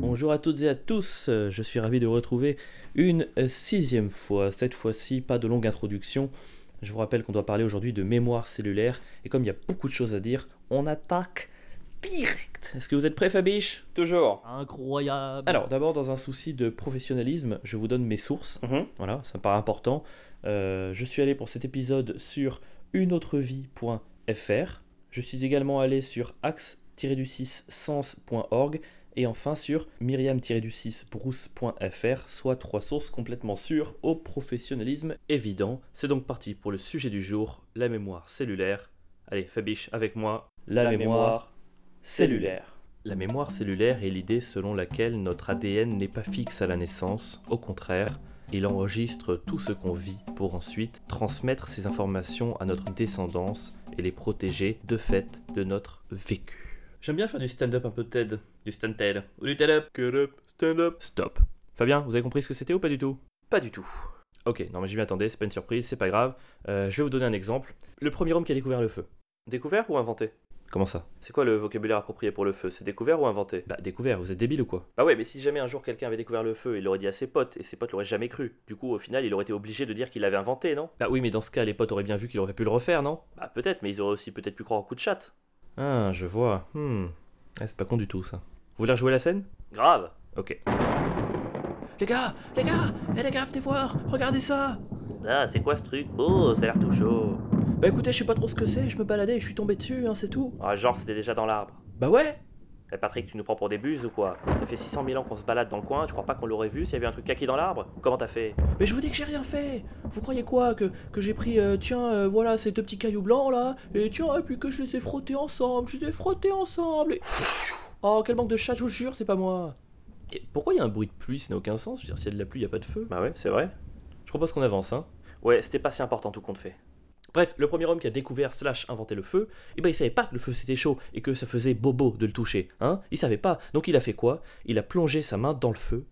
Bonjour à toutes et à tous, euh, je suis ravi de vous retrouver une euh, sixième fois. Cette fois-ci, pas de longue introduction. Je vous rappelle qu'on doit parler aujourd'hui de mémoire cellulaire. Et comme il y a beaucoup de choses à dire, on attaque direct. Est-ce que vous êtes prêts, Fabiche? Toujours. Incroyable. Alors, d'abord, dans un souci de professionnalisme, je vous donne mes sources. Mhm. Voilà, ça me paraît important. Euh, je suis allé pour cet épisode sur uneautrevie.fr. Je suis également allé sur axe-du-6 sens.org et enfin sur myriam-du-6 brousse.fr, soit trois sources complètement sûres au professionnalisme évident. C'est donc parti pour le sujet du jour, la mémoire cellulaire. Allez, Fabiche, avec moi, la, La mémoire, mémoire cellulaire. La mémoire cellulaire est l'idée selon laquelle notre ADN n'est pas fixe à la naissance, au contraire, il enregistre tout ce qu'on vit pour ensuite transmettre ces informations à notre descendance et les protéger de fait de notre vécu. J'aime bien faire du stand-up un peu TED, du stand-TED, ou du TED-up. Get up, stand up. Stop. Fabien, vous avez compris ce que c'était ou pas du tout? Pas du tout. Ok, non mais j'y m'attendais, c'est pas une surprise, c'est pas grave. Euh, je vais vous donner un exemple. Le premier homme qui a découvert le feu. Découvert ou inventé? Comment ça? C'est quoi le vocabulaire approprié pour le feu? C'est découvert ou inventé? Bah découvert, vous êtes débile ou quoi? Bah ouais, mais si jamais un jour quelqu'un avait découvert le feu, il l'aurait dit à ses potes, et ses potes l'auraient jamais cru. Du coup, au final, il aurait été obligé de dire qu'il l'avait inventé, non? Bah oui, mais dans ce cas, les potes auraient bien vu qu'il aurait pu le refaire, non? Bah peut-être, mais ils auraient aussi peut-être pu croire au coup de chatte. Ah, je vois. Hmm. Ouais, c'est pas con du tout ça. Vous voulez rejouer la scène? Grave Ok. Les gars, les gars, eh les gars, venez voir, regardez ça Ah, c'est quoi ce truc? Oh, ça a l'air tout chaud. Bah écoutez, je sais pas trop ce que c'est, je me baladais et je suis tombé dessus, hein, c'est tout. Ah, genre, c'était déjà dans l'arbre. Bah ouais Eh Patrick, tu nous prends pour des buses ou quoi? Ça fait 600 000 ans qu'on se balade dans le coin, tu crois pas qu'on l'aurait vu s'il y avait un truc kaki dans l'arbre? Comment t'as fait? Mais je vous dis que j'ai rien fait Vous croyez quoi? Que, que j'ai pris, euh, tiens, euh, voilà, ces deux petits cailloux blancs là, et tiens, et puis que je les ai frottés ensemble, je les ai frottés ensemble, et... Oh, quel manque de chat, je vous jure, c'est pas moi Et pourquoi il y a un bruit de pluie? Ça n'a aucun sens, je veux dire, s'il y a de la pluie, il y a pas de feu. Bah ouais, c'est vrai. Je propose qu'on avance, hein. Ouais, c'était pas si important tout compte fait. Bref, le premier homme qui a découvert slash inventé le feu, eh ben il savait pas que le feu c'était chaud et que ça faisait bobo de le toucher, hein Il savait pas. Donc il a fait quoi? Il a plongé sa main dans le feu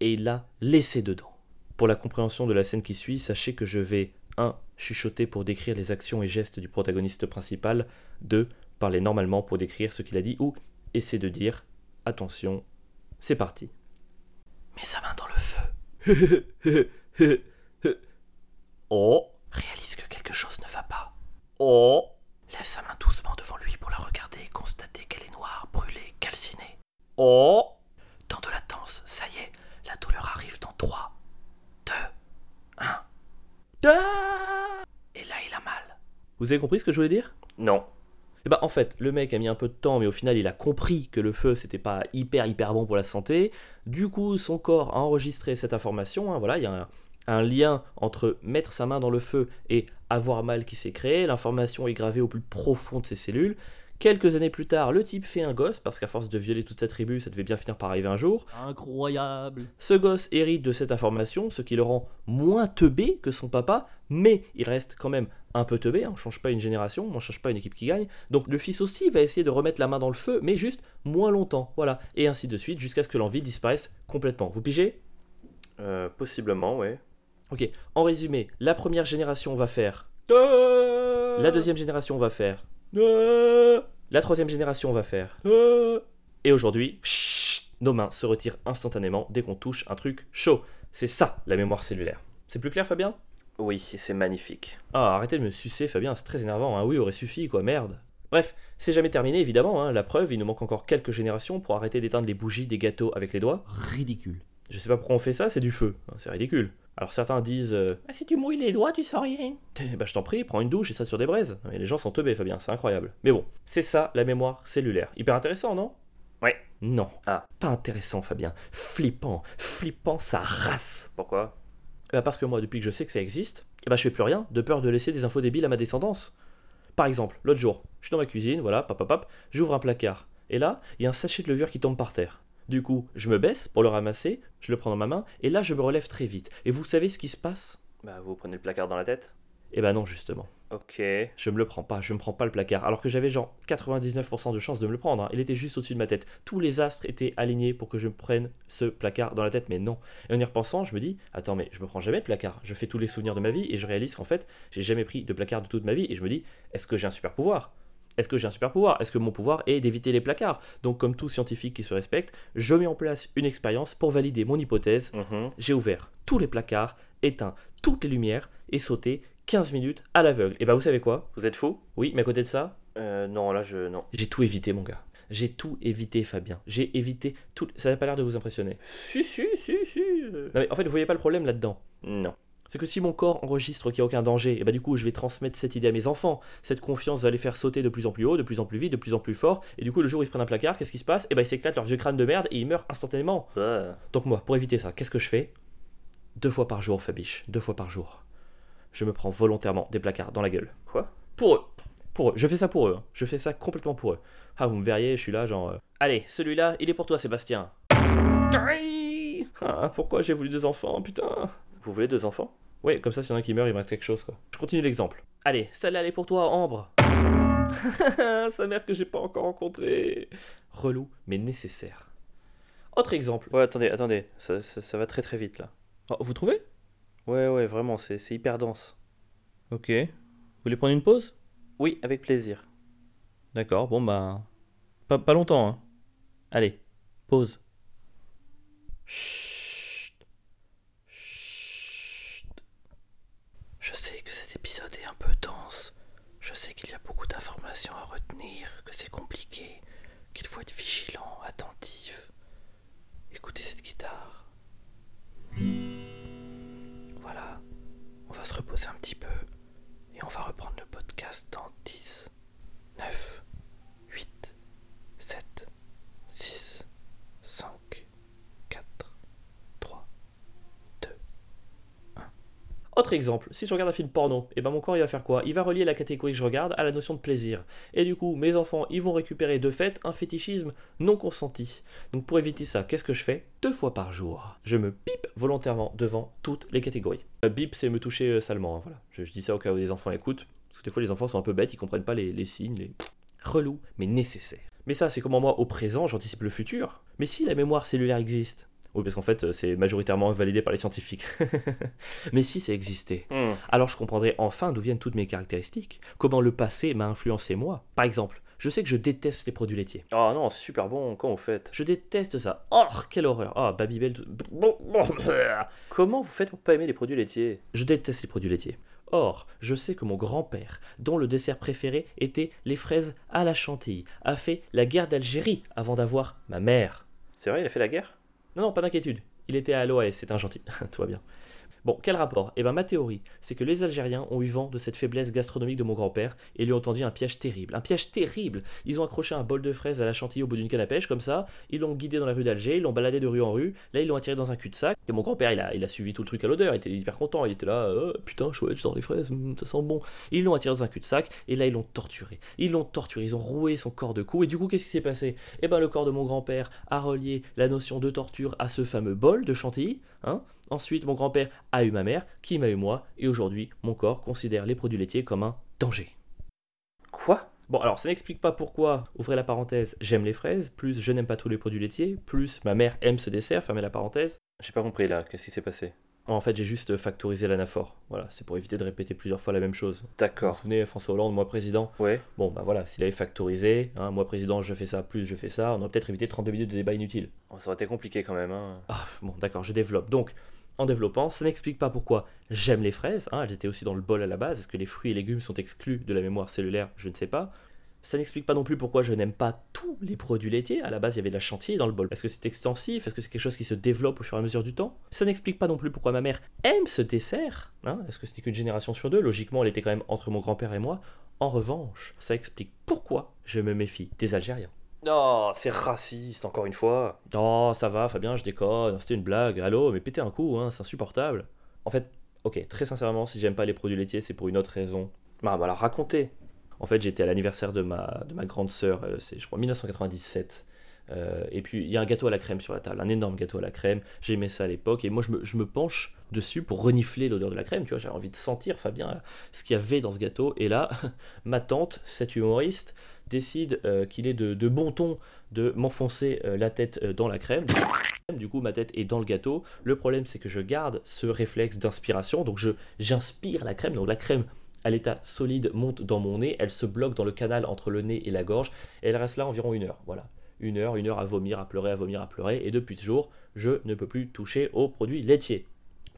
et il l'a laissé dedans. Pour la compréhension de la scène qui suit, sachez que je vais 1. chuchoter pour décrire les actions et gestes du protagoniste principal, 2. parler normalement pour décrire ce qu'il a dit ou essayer de dire attention, c'est parti. Mets sa main dans le feu. oh réalise que quelque chose ne va pas. Oh Lève sa main doucement devant lui pour la regarder et constater qu'elle est noire, brûlée, calcinée. Oh Dans de latence, ça y est, la douleur arrive dans 3, 2, 1. Et là, il a mal. Vous avez compris ce que je voulais dire? Non. Eh ben, en fait, le mec a mis un peu de temps, mais au final, il a compris que le feu, c'était pas hyper, hyper bon pour la santé. Du coup, son corps a enregistré cette information. hein, voilà, il y a un, un lien entre mettre sa main dans le feu et avoir mal qui s'est créé. L'information est gravée au plus profond de ses cellules. Quelques années plus tard, le type fait un gosse, parce qu'à force de violer toute sa tribu, ça devait bien finir par arriver un jour. Incroyable. Ce gosse hérite de cette information, ce qui le rend moins teubé que son papa, mais il reste quand même un peu teubé, hein, on change pas une génération, on change pas une équipe qui gagne. Donc le fils aussi va essayer de remettre la main dans le feu, mais juste moins longtemps, voilà. Et ainsi de suite, jusqu'à ce que l'envie disparaisse complètement. Vous pigez? Euh, possiblement, ouais. Ok, en résumé, la première génération va faire... La deuxième génération va faire... La troisième génération va faire... Et aujourd'hui, nos mains se retirent instantanément dès qu'on touche un truc chaud. C'est ça, la mémoire cellulaire. C'est plus clair, Fabien? Oui, c'est magnifique. Ah, arrêtez de me sucer, Fabien, c'est très énervant. Hein. Oui, aurait suffi, quoi, merde. Bref, c'est jamais terminé, évidemment. Hein. La preuve, il nous manque encore quelques générations pour arrêter d'éteindre les bougies des gâteaux avec les doigts. Ridicule. Je sais pas pourquoi on fait ça, c'est du feu. Hein, C'est ridicule. Alors certains disent euh, Ah, si tu mouilles les doigts, tu sens rien. Eh Bah, je t'en prie, prends une douche et ça sur des braises. Mais les gens sont teubés, Fabien, c'est incroyable. Mais bon, c'est ça la mémoire cellulaire. Hyper intéressant, non? Ouais. Non. Ah. Pas intéressant, Fabien. Flippant. Flippant sa race. Pourquoi? Bah, parce que moi, depuis que je sais que ça existe, eh bah, je fais plus rien, de peur de laisser des infos débiles à ma descendance. Par exemple, l'autre jour, je suis dans ma cuisine, voilà, pap, pap, pap, j'ouvre un placard, et là, il y a un sachet de levure qui tombe par terre. Du coup, je me baisse pour le ramasser, je le prends dans ma main, et là, je me relève très vite. Et vous savez ce qui se passe? Bah, vous prenez le placard dans la tête? Eh ben non, justement. Ok. Je me le prends pas, je me prends pas le placard. Alors que j'avais genre 99% de chance de me le prendre. hein. Il était juste au-dessus de ma tête. Tous les astres étaient alignés pour que je me prenne ce placard dans la tête, mais non. Et en y repensant, je me dis, attends, mais je me prends jamais de placard. Je fais tous les souvenirs de ma vie et je réalise qu'en fait, j'ai jamais pris de placard de toute ma vie. Et je me dis, est-ce que j'ai un super pouvoir? Est-ce que j'ai un super pouvoir? Est-ce que mon pouvoir est d'éviter les placards? Donc, comme tout scientifique qui se respecte, je mets en place une expérience pour valider mon hypothèse. Mhm. J'ai ouvert tous les placards, éteint toutes les lumières et sauté 15 minutes à l'aveugle. Et bah, vous savez quoi? Vous êtes fou? Oui, mais à côté de ça, euh, Non, là, je. Non. j'ai tout évité, mon gars. J'ai tout évité, Fabien. J'ai évité tout. Ça n'a pas l'air de vous impressionner. Si, si, si, si. euh. Non, mais en fait, vous voyez pas le problème là-dedans? Non. C'est que si mon corps enregistre qu'il n'y a aucun danger, et bah du coup je vais transmettre cette idée à mes enfants. Cette confiance va les faire sauter de plus en plus haut, de plus en plus vite, de plus en plus fort. Et du coup le jour où ils se prennent un placard, qu'est-ce qui se passe? Et bah ils s'éclatent leur vieux crâne de merde et ils meurent instantanément. Ouais. Donc moi, pour éviter ça, qu'est-ce que je fais? Deux fois par jour, Fabiche. Deux fois par jour. Je me prends volontairement des placards dans la gueule. Quoi? Pour eux. Pour eux. Je fais ça pour eux. hein. Je fais ça complètement pour eux. Ah, vous me verriez, je suis là, genre. euh, Allez, celui-là, il est pour toi, Sébastien. Ah, pourquoi j'ai voulu deux enfants, putain? Vous voulez deux enfants Ouais, comme ça, s'il y en a qui meurt, il me reste quelque chose, quoi. Je continue l'exemple. Allez, celle-là, elle est pour toi, Ambre. Sa mère que j'ai pas encore rencontrée. Relou, mais nécessaire. Autre exemple. Ouais, attendez, attendez. Ça, ça, ça va très très vite là. Oh, vous trouvez? Ouais, ouais, vraiment, c'est c'est hyper dense. Ok. Vous voulez prendre une pause? Oui, avec plaisir. D'accord, bon bah. Pas, pas longtemps, hein. Allez, pause. Chut. Chut. Je sais que cet épisode est un peu dense. Je sais qu'il y a beaucoup d'informations à retenir, que c'est compliqué, qu'il faut être vigilant, attentif. Écoutez cette guitare. Voilà, on va se reposer un petit peu et on va reprendre le podcast dans 10, 9, Autre exemple, si je regarde un film porno, et ben mon corps il va faire quoi? Il va relier la catégorie que je regarde à la notion de plaisir. Et du coup, mes enfants, ils vont récupérer de fait un fétichisme non consenti. Donc pour éviter ça, qu'est-ce que je fais? Deux fois par jour, je me pipe volontairement devant toutes les catégories. Euh, bip, c'est me toucher euh, salement, hein, voilà. Je, dis ça au cas où les enfants écoutent, parce que des fois les enfants sont un peu bêtes, ils comprennent pas les, les signes, les relous, mais nécessaires. Mais ça, c'est comment moi, au présent, j'anticipe le futur. Mais si la mémoire cellulaire existe, oui, parce qu'en fait, euh, c'est majoritairement validé par les scientifiques. Mais si ça existait, Hmm. alors je comprendrais enfin d'où viennent toutes mes caractéristiques, comment le passé m'a influencé moi. Par exemple, je sais que je déteste les produits laitiers. Oh non, c'est super bon, comment vous faites Je déteste ça. Oh, quelle horreur. Ah, Babybel. tout- Comment vous faites pour pas aimer les produits laitiers? Je déteste les produits laitiers. Or, je sais que mon grand-père, dont le dessert préféré était les fraises à la chantilly, a fait la guerre d'Algérie avant d'avoir ma mère. C'est vrai, il a fait la guerre? Non, non, pas d'inquiétude. Il était à l'OAS, c'est un gentil. Tout va bien. Bon, quel rapport? Eh bien, ma théorie, c'est que les Algériens ont eu vent de cette faiblesse gastronomique de mon grand-père et lui ont tendu un piège terrible. Un piège terrible! Ils ont accroché un bol de fraises à la chantilly au bout d'une canne à pêche, comme ça, ils l'ont guidé dans la rue d'Alger, ils l'ont baladé de rue en rue, là, ils l'ont attiré dans un cul-de-sac. Et mon grand-père, il a, il a suivi tout le truc à l'odeur, il était hyper content, il était là, Oh, putain, chouette, j'adore les fraises, hum, ça sent bon. Ils l'ont attiré dans un cul-de-sac, et là, ils l'ont torturé. Ils l'ont torturé, ils ont roué son corps de coups, et du coup, qu'est-ce qui s'est passé? Eh ben, le corps de mon grand-père a relié la notion de torture à ce fameux bol de chantilly, hein Ensuite, mon grand-père a eu ma mère, qui m'a eu moi, et aujourd'hui, mon corps considère les produits laitiers comme un danger. Quoi? Bon, alors ça n'explique pas pourquoi, ouvrez la parenthèse, j'aime les fraises, plus je n'aime pas tous les produits laitiers, plus ma mère aime ce dessert, fermez la parenthèse. J'ai pas compris là, qu'est-ce qui s'est passé? En fait, j'ai juste factorisé l'anaphore. Voilà, c'est pour éviter de répéter plusieurs fois la même chose. Vous vous D'accord. souvenez, François Hollande, moi président? Ouais. Bon, bah voilà, s'il avait factorisé, hein, moi président, je fais ça, plus je fais ça, on aurait peut-être évité 32 minutes de débat inutile. Oh, ça aurait été compliqué quand même, hein. Ah, bon, d'accord, je développe. Donc, en développant, ça n'explique pas pourquoi j'aime les fraises. hein, elles étaient aussi dans le bol à la base. Est-ce que les fruits et légumes sont exclus de la mémoire cellulaire? Je ne sais pas. Ça n'explique pas non plus pourquoi je n'aime pas tous les produits laitiers. À la base, il y avait de la chantilly dans le bol. Est-ce que c'est extensif? Est-ce que c'est quelque chose qui se développe au fur et à mesure du temps? Ça n'explique pas non plus pourquoi ma mère aime ce dessert. hein, Est-ce que c'était qu'une génération sur deux? Logiquement, elle était quand même entre mon grand-père et moi. En revanche, ça explique pourquoi je me méfie des Algériens. Oh, c'est raciste, encore une fois. Oh, ça va, Fabien, je déconne, c'était une blague. Allô, mais pétez un coup, hein, c'est insupportable. En fait, ok, très sincèrement, si j'aime pas les produits laitiers, c'est pour une autre raison. Ah, bah alors racontez. En fait, j'étais à l'anniversaire de ma, de ma grande sœur, euh, c'est je crois 1997. Euh, et puis il y a un gâteau à la crème sur la table, un énorme gâteau à la crème. J'aimais ça à l'époque. Et moi, je me, penche dessus pour renifler l'odeur de la crème. Tu vois, j'avais envie de sentir, Fabien, ce qu'il y avait dans ce gâteau. Et là, ma tante, cette humoriste, décide euh, qu'il est de, bon ton de m'enfoncer euh, la tête dans la crème. Du coup, ma tête est dans le gâteau. Le problème, c'est que je garde ce réflexe d'inspiration. Donc, je, j'inspire la crème. Donc, la crème à l'état solide monte dans mon nez. Elle se bloque dans le canal entre le nez et la gorge. Et elle reste là environ une heure. Voilà. Une heure, une heure à vomir, à pleurer, à vomir, à pleurer. Et depuis ce jour, je ne peux plus toucher aux produits laitiers.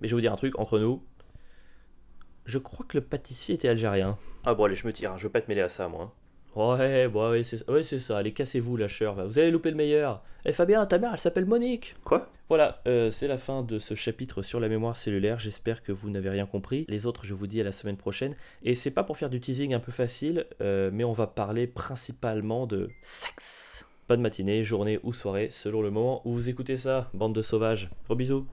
Mais je vais vous dire un truc entre nous. Je crois que le pâtissier était algérien. Ah bon, allez, je me tire. Hein. Je veux pas te mêler à ça, moi. Ouais, bah ouais, c'est ouais, ça. Allez, cassez-vous, lâcheur. Vous avez loupé le meilleur. Eh Fabien, ta mère, elle s'appelle Monique. Quoi? Voilà, euh, c'est la fin de ce chapitre sur la mémoire cellulaire. J'espère que vous n'avez rien compris. Les autres, je vous dis à la semaine prochaine. Et c'est pas pour faire du teasing un peu facile, euh, mais on va parler principalement de sexe. Bonne matinée, journée ou soirée, selon le moment où vous écoutez ça. Bande de sauvages. Gros bisous.